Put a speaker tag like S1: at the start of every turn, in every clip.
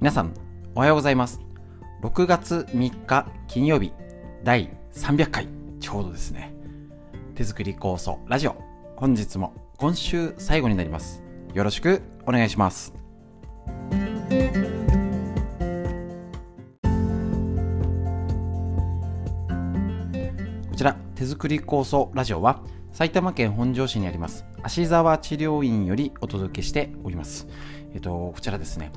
S1: 皆さん、おはようございます。6月3日金曜日、第300回、ちょうどですね。手作り構想ラジオ、本日も今週最後になります。よろしくお願いします。こちら、手作り構想ラジオは、埼玉県本庄市にあります芦沢治療院よりお届けしております。えっと、こちらですね、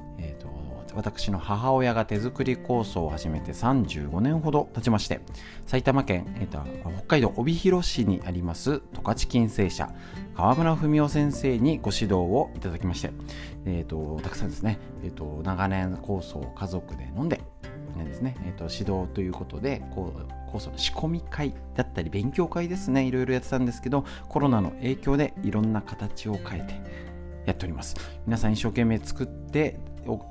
S1: 私の母親が手作り構想を始めて35年ほど経ちまして、埼玉県、えっと、北海道帯広市にあります十勝金星社、川村文夫先生にご指導をいただきまして、えっと、たくさんですね、えっと、長年構想を家族で飲んで、ですね、えっと、指導ということで、こう、こその仕込み会だったり勉強会ですねいろいろやってたんですけどコロナの影響でいろんな形を変えてやっております。皆さん一生懸命作って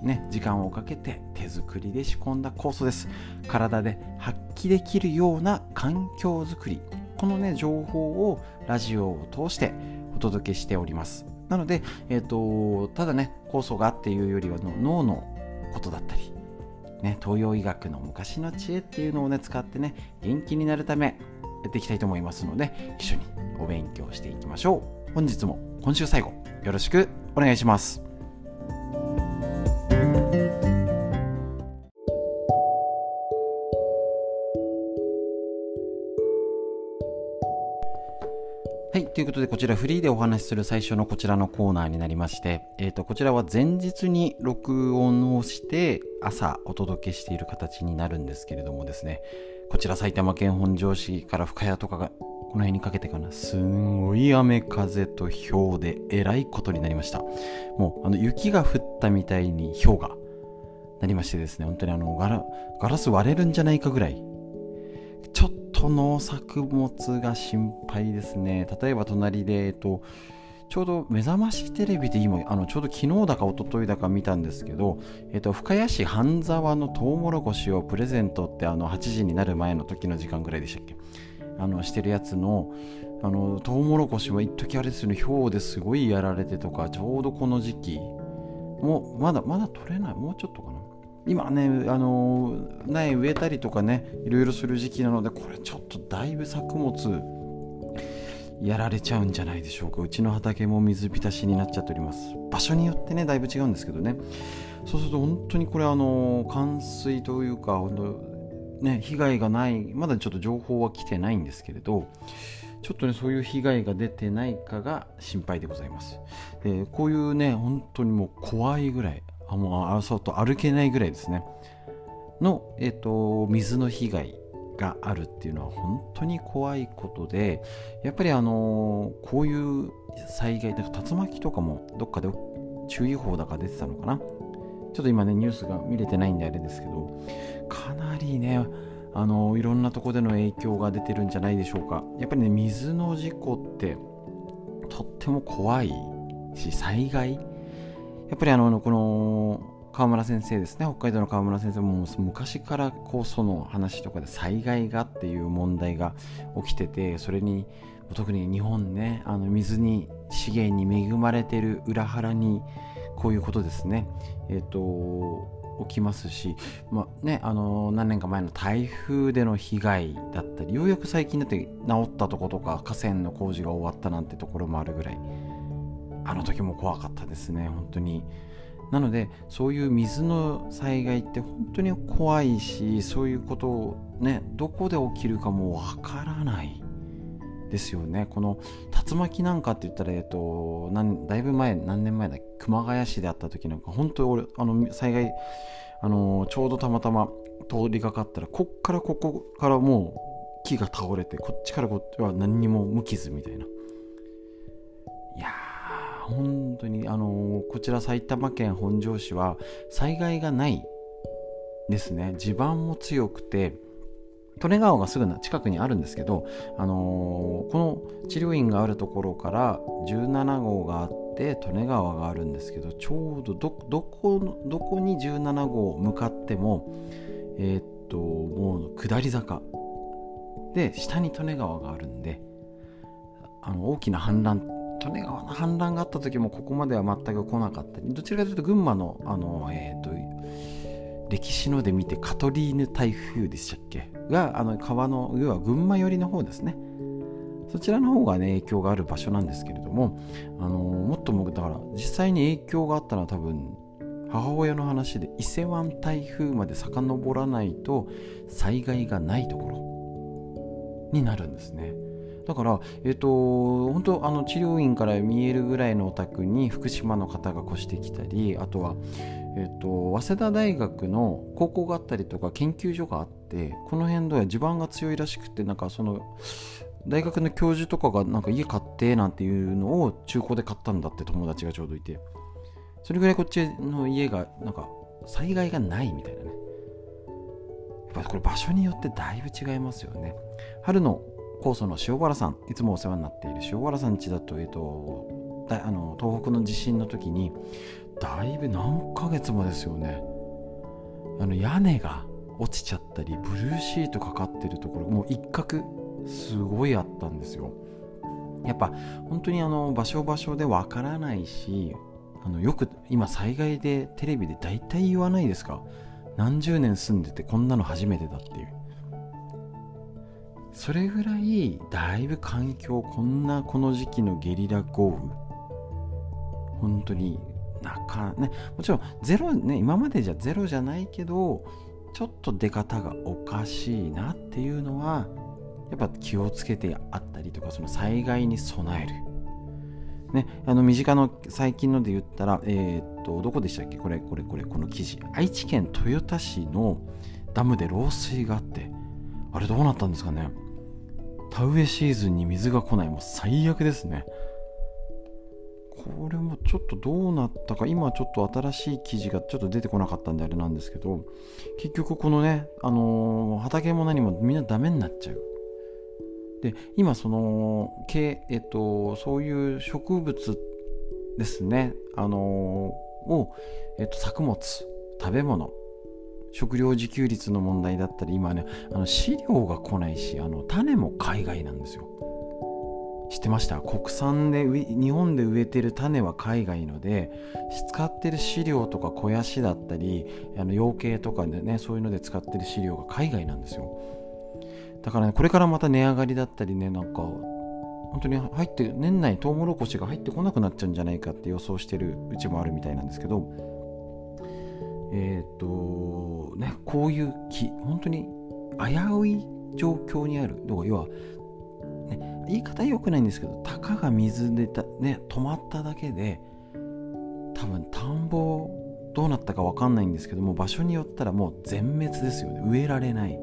S1: ね、時間をかけて手作りで仕込んだ酵素です。体で発揮できるような環境づくり。このね情報をラジオを通してお届けしております。なので、えーと、ただね酵素がっていうよりは脳のことだったりね、東洋医学の昔の知恵っていうのをね使ってね元気になるためやっていきたいと思いますので一緒にお勉強していきましょう。本日も今週最後よろしくお願いします。ということで、こちらフリーでお話しする最初のこちらのコーナーになりまして、えっ、ー、と、こちらは前日に録音をして、朝お届けしている形になるんですけれどもですね、こちら埼玉県本庄市から深谷とかが、この辺にかけてかな、すんごい雨風と氷でえらいことになりました。もう、あの、雪が降ったみたいに氷がなりましてですね、本当にあの、ガラガラス割れるんじゃないかぐらい、ちょっと農作物が心配ですね。例えば隣で、えっと、ちょうど目覚ましテレビで今、あのちょうど昨日だか一昨日だか見たんですけど、えっと、深谷市半沢のトウモロコシをプレゼントってあの8時になる前の時の時間ぐらいでしたっけ？あのしてるやつのあのトウモロコシも一時あれですよね、氷ですごいやられてとか、ちょうどこの時期、もうまだまだ取れない、もうちょっとかな。今ね、あの苗植えたりとかね、いろいろする時期なので、これちょっとだいぶ作物やられちゃうんじゃないでしょうか。うちの畑も水浸しになっちゃっております。場所によってね、だいぶ違うんですけどね。そうすると本当にこれ、あの冠水というか、本当ね、被害がない、まだちょっと情報は来てないんですけれど、ちょっとね、そういう被害が出てないかが心配でございます。でこういうね、本当にもう怖いぐらい、もうそうと歩けないぐらいですね。の、えーと、水の被害があるっていうのは本当に怖いことでやっぱりあのー、こういう災害なんか竜巻とかもどっかで注意報だか出てたのかな。ちょっと今ねニュースが見れてないんであれですけどかなりねあのー、いろんなとこでの影響が出てるんじゃないでしょうか。やっぱりね水の事故ってとっても怖いし災害やっぱりあのこの川村先生ですね。北海道の川村先生も昔からこうその話とかで災害がっていう問題が起きててそれに特に日本ねあの水に資源に恵まれてる裏腹にこういうことですね。えっ、ー、と起きますし、まあね、あの何年か前の台風での被害だったりようやく最近だって治ったとことか河川の工事が終わったなんてところもあるぐらい。あの時も怖かったですね。本当に。なのでそういう水の災害って本当に怖いしそういうことをねどこで起きるかもわからない。ですよね。この竜巻なんかって言ったら、えっと、だいぶ前何年前だ熊谷市であった時なんか本当に俺あの災害あのちょうどたまたま通りがかったらこっからここからもう木が倒れてこっちからこっちは何にも無傷みたいな。本当にあのこちら埼玉県本庄市は災害がないですね。地盤も強くて利根川がすぐ近くにあるんですけど、あのー、この治療院があるところから17号があって利根川があるんですけどちょうどどこどこに17号向かってもえー、っともう下り坂。で下に利根川があるんであの大きな氾濫利根川の氾濫があった時もここまでは全く来なかった。どちらかというと群馬のあの、えーと、歴史ので見てカトリーヌ台風でしたっけ？があの川の要は群馬寄りの方ですね。そちらの方がね影響がある場所なんですけれどもあのもっともだから実際に影響があったのは多分母親の話で伊勢湾台風まで遡らないと災害がないところになるんですね。だから、えっ、と、本当あの治療院から見えるぐらいのお宅に福島の方が越してきたりあとは、えっ、と、早稲田大学の高校があったりとか研究所があってこの辺では地盤が強いらしくてなんかその大学の教授とかがなんか家買ってなんていうのを中古で買ったんだって友達がちょうどいて。それぐらいこっちの家がなんか災害がないみたいなね。やっぱこれ場所によってだいぶ違いますよね。春の高祖の塩原さんいつもお世話になっている塩原さん家だと,、えーと、だあの東北の地震の時にだいぶ何ヶ月もですよね。あの屋根が落ちちゃったりブルーシートかかってるところもう一角すごいあったんですよ。やっぱ本当にあの場所場所でわからないしあのよく今災害でテレビで大体言わないですか？何十年住んでてこんなの初めてだっていう。それぐらいだいぶ環境こんなこの時期のゲリラ豪雨本当になかねもちろんゼロね今までじゃゼロじゃないけどちょっと出方がおかしいなっていうのはやっぱ気をつけてあったりとかその災害に備えるね、あの身近の最近ので言ったら、えー、っと、どこでしたっけ？これ、これ、これ、この記事。愛知県豊田市のダムで漏水があって、あれどうなったんですかね？田植えシーズンに水が来ない。もう最悪ですね。これもちょっとどうなったか、今ちょっと新しい記事がちょっと出てこなかったんであれなんですけど、結局このね、あのー、畑も何もみんなダメになっちゃう。で今そのけ、えっと、そういう植物ですね、あのを、えっと、作物食べ物食料自給率の問題だったり今ねあの飼料が来ないしあの種も海外なんですよ。知ってました？国産で日本で植えてる種は海外ので使ってる飼料とか肥やしだったりあの養鶏とかでねそういうので使ってる飼料が海外なんですよ。だからね、これからまた値上がりだったりね、なんか、本当に入って、年内トウモロコシが入ってこなくなっちゃうんじゃないかって予想してるうちもあるみたいなんですけど、えっ、ー、と、ね、こういう木、本当に危うい状況にある。要は、ね、言い方良くないんですけど、たかが水でた、ね、止まっただけで、多分田んぼどうなったか分かんないんですけども場所によったらもう全滅ですよね。植えられない。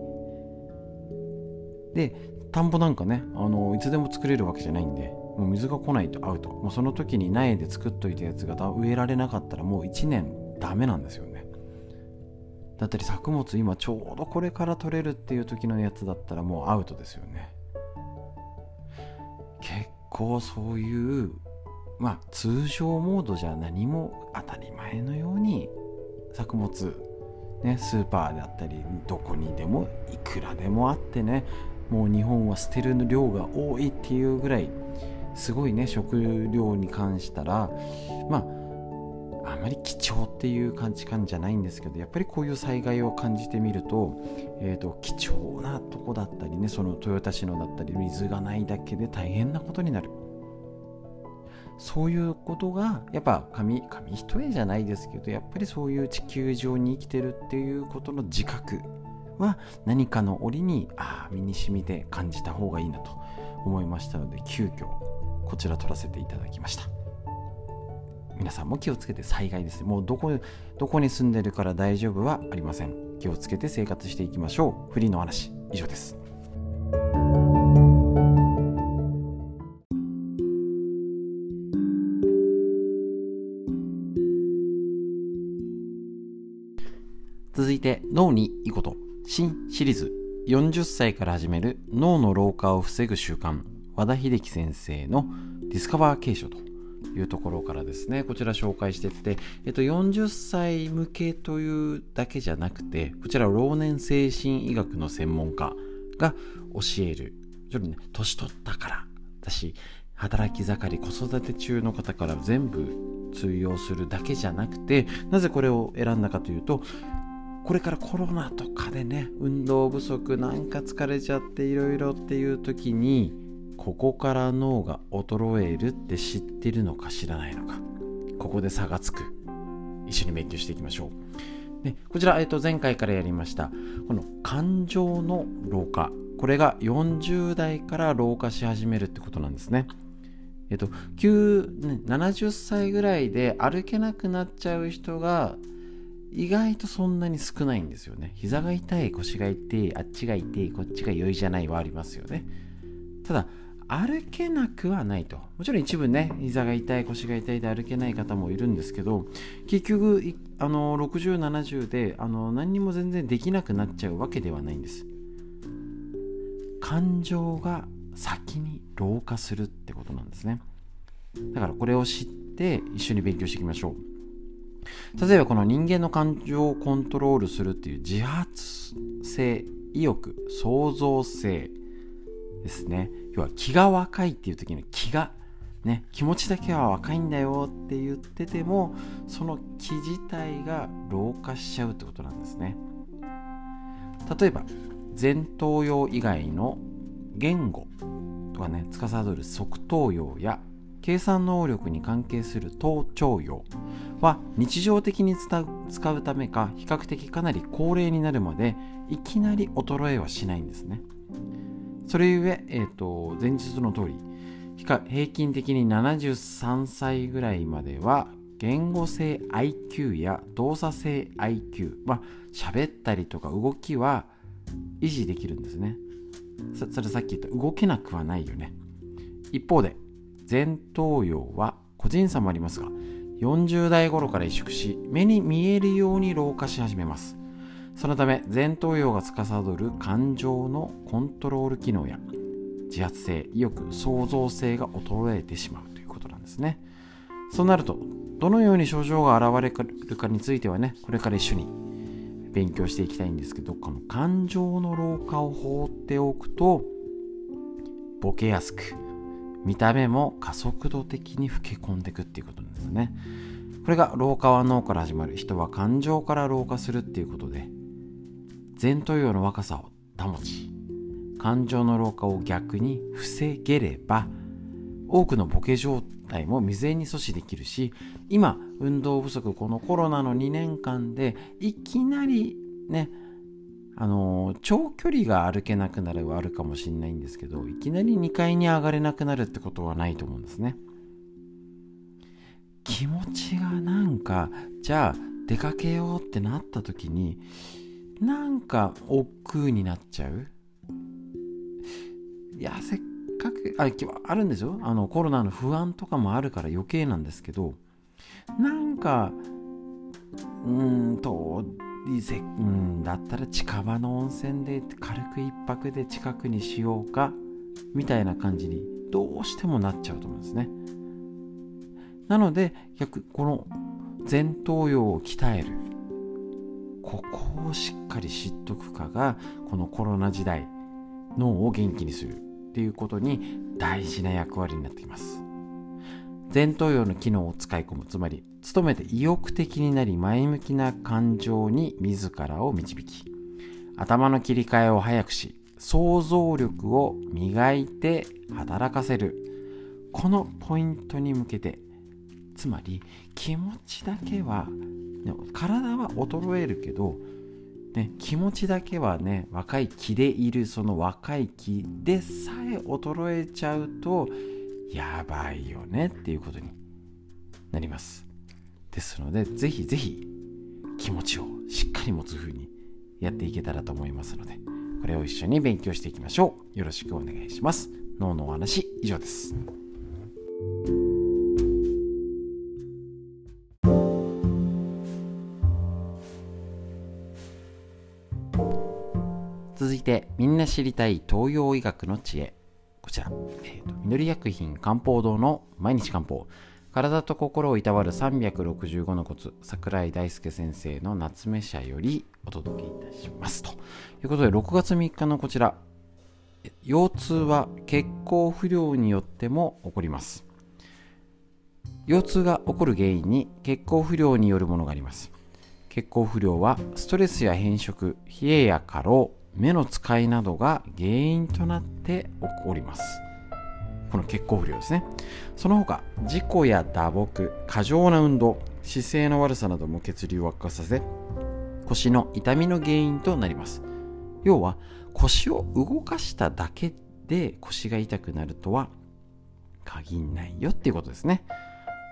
S1: で田んぼなんかねあのいつでも作れるわけじゃないんでもう水が来ないとアウト。もうその時に苗で作っといたやつが植えられなかったらもう1年ダメなんですよね。だったり作物今ちょうどこれから取れるっていう時のやつだったらもうアウトですよね。結構そういうまあ通常モードじゃ何も当たり前のように作物ね、スーパーであったりどこにでもいくらでもあってねもう日本は捨てる量が多いっていうぐらいすごいね食料に関したらまああまり貴重っていう感じ感じゃないんですけどやっぱりこういう災害を感じてみると,、えーと、貴重なとこだったりねその豊田市のだったり水がないだけで大変なことになる。そういうことがやっぱ紙紙一重じゃないですけどやっぱりそういう地球上に生きてるっていうことの自覚は何かの折にあ身に染みて感じた方がいいなと思いましたので急遽こちら撮らせていただきました。皆さんも気をつけて災害ですもうどこどこに住んでるから大丈夫はありません。気をつけて生活していきましょう。フリーの話以上です。続いて脳にいいこと。新シリーズ。40歳から始める脳の老化を防ぐ習慣。和田秀樹先生のディスカバー継承と。いうところからですねこちら紹介してって、えっと、40歳向けというだけじゃなくてこちら老年精神医学の専門家が教えるちょっとね年取ったからだし働き盛り子育て中の方から全部通用するだけじゃなくてなぜこれを選んだかというとこれからコロナとかでね運動不足なんか疲れちゃっていろいろっていう時にここから脳が衰えるって知ってるのか知らないのか。ここで差がつく。一緒に勉強していきましょう。でこちら、えっと、前回からやりました。この感情の老化。これが40代から老化し始めるってことなんですね。えっと、9 70歳ぐらいで歩けなくなっちゃう人が意外とそんなに少ないんですよね。膝が痛い、腰が痛い、あっちが痛い、こっちが良いじゃないはありますよね。ただ、歩けなくはないと。もちろん一部ね、膝が痛い、腰が痛いで歩けない方もいるんですけど、結局、あの60、70であの何にも全然できなくなっちゃうわけではないんです。感情が先に老化するってことなんですね。だからこれを知って一緒に勉強していきましょう。例えばこの人間の感情をコントロールするっていう自発性、意欲、創造性ですね。要は気が若いっていう時の気が、ね、気持ちだけは若いんだよって言ってても、その気自体が老化しちゃうってことなんですね。例えば、前頭葉以外の言語とかね、司る側頭葉や計算能力に関係する頭頂葉は日常的に使うためか比較的かなり高齢になるまでいきなり衰えはしないんですね。それゆえ、えーと、前日の通り平均的に73歳ぐらいまでは言語性 IQ や動作性 IQ は喋ったりとか動きは維持できるんですね。それさっき言った動けなくはないよね。一方で前頭葉は個人差もありますが40代頃から萎縮し目に見えるように老化し始めますそのため前頭葉が司る感情のコントロール機能や自発性意欲創造性が衰えてしまうということなんですね。そうなるとどのように症状が現れるかについてはねこれから一緒に勉強していきたいんですけどこの感情の老化を放っておくとボケやすく見た目も加速度的に老け込んでいくっていうことなんですね。これが老化は脳から始まる。人は感情から老化するっていうことで前頭葉の若さを保ち感情の老化を逆に防げれば多くのボケ状態も未然に阻止できるし今運動不足このコロナの2年間でいきなりねあの長距離が歩けなくなるはあるかもしれないんですけどいきなり2階に上がれなくなるってことはないと思うんですね。気持ちがなんかじゃあ出かけようってなった時になんか億劫になっちゃう？いやせっかくああるんですよ。あのコロナの不安とかもあるから余計なんですけどなんかうーんとうんだったら近場の温泉で軽く一泊で近くにしようかみたいな感じにどうしてもなっちゃうと思うんですね。なので逆この前頭葉を鍛える。ここをしっかり知っとくかがこのコロナ時代脳を元気にするっていうことに大事な役割になってきます。前頭葉の機能を使い込むつまり努めて意欲的になり前向きな感情に自らを導き頭の切り替えを早くし想像力を磨いて働かせるこのポイントに向けてつまり気持ちだけは、体は衰えるけど、ね、気持ちだけはね若い気でいるその若い気でさえ衰えちゃうとやばいよねっていうことになります。ですのでぜひぜひ気持ちをしっかり持つ風にやっていけたらと思いますのでこれを一緒に勉強していきましょう。よろしくお願いします。脳のお話以上です。てみんな知りたい東洋医学の知恵。こちら、えーと、緑薬品漢方堂の毎日漢方。体と心をいたわる365のコツ。桜井大輔先生の夏目社よりお届けいたします。と。いうことで6月3日のこちら、腰痛は血行不良によっても起こります。腰痛が起こる原因に血行不良によるものがあります。血行不良はストレスや変色冷えや過労目の使いなどが原因となって起こります。この血行不良ですね。その他事故や打撲過剰な運動姿勢の悪さなども血流を悪化させ腰の痛みの原因となります。要は腰を動かしただけで腰が痛くなるとは限んないよっていうことですね。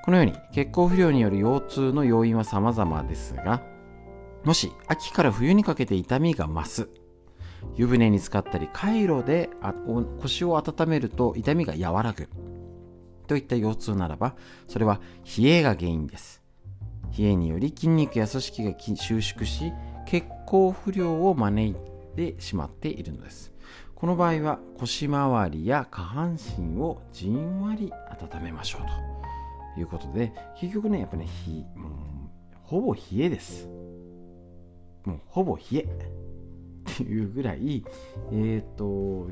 S1: このように血行不良による腰痛の要因は様々ですがもし秋から冬にかけて痛みが増す湯船に浸かったりカイロで腰を温めると痛みが和らぐ。といった腰痛ならばそれは冷えが原因です。冷えにより筋肉や組織が収縮し血行不良を招いてしまっているのです。この場合は腰回りや下半身をじんわり温めましょうと。いうことで結局ねやっぱねもうほぼ冷えです。もうほぼ冷え。っていうぐらいえっ、ー、と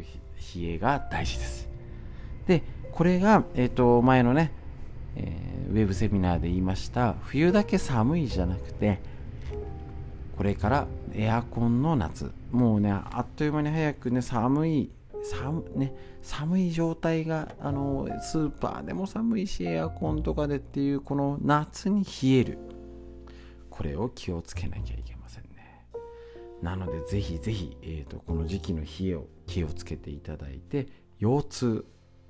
S1: 冷えが大事です。でこれが、えーと前のねえー、ウェブセミナーで言いました冬だけ寒いじゃなくてこれからエアコンの夏。もうねあっという間に早くね寒い寒,、ね、寒い状態があのスーパーでも寒いしエアコンとかでっていうこの夏に冷える。これを気をつけなきゃいけません。ねなのでぜひぜひ、えーと、この時期の冷えを気をつけていただいて腰痛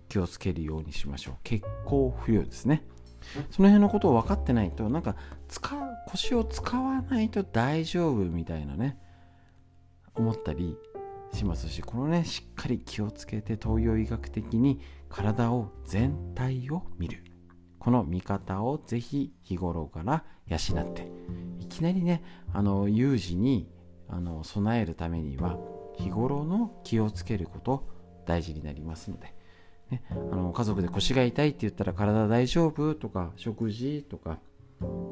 S1: 気をつけるようにしましょう。血行不良ですね。その辺のことを分かってないとなんか使腰を使わないと大丈夫みたいなね思ったりしますしこのねしっかり気をつけて東洋医学的に体を全体を見る。この見方をぜひ日頃から養っていきなりねあの有事にあの備えるためには日頃の気をつけること大事になりますのでね、あの家族で腰が痛いって言ったら体大丈夫とか食事とか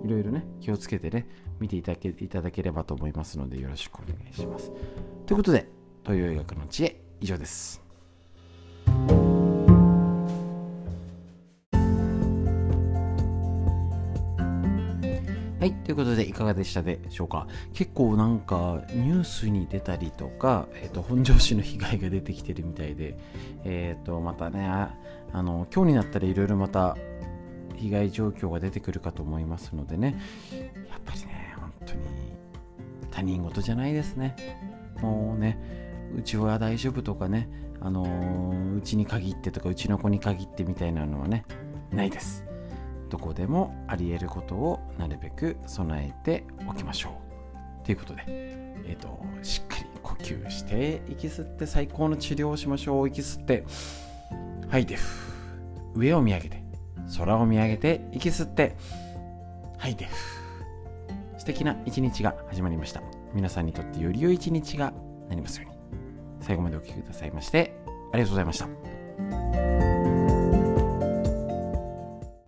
S1: いろいろね気をつけてね見ていただけいただければと思いますのでよろしくお願いします。ということで東洋医学の知恵以上です。はい。ということで、いかがでしたでしょうか？結構なんか、ニュースに出たりとか、え、ー、と、本庄市の被害が出てきてるみたいで、え、ー、と、またね、あの、今日になったらいろいろまた、被害状況が出てくるかと思いますのでね、やっぱりね、本当に、他人事じゃないですね。もうね、うちは大丈夫とかね、あのうちに限ってとか、うちの子に限ってみたいなのはね、ないです。どこでもあり得ることをなるべく備えておきましょう。ということで、えーと、しっかり呼吸して息吸って最高の治療をしましょう。息吸って吐いて上を見上げて空を見上げて息吸って吐いて素敵な一日が始まりました。皆さんにとってより良い一日がなりますように。最後までお聴きくださいましてありがとうございました。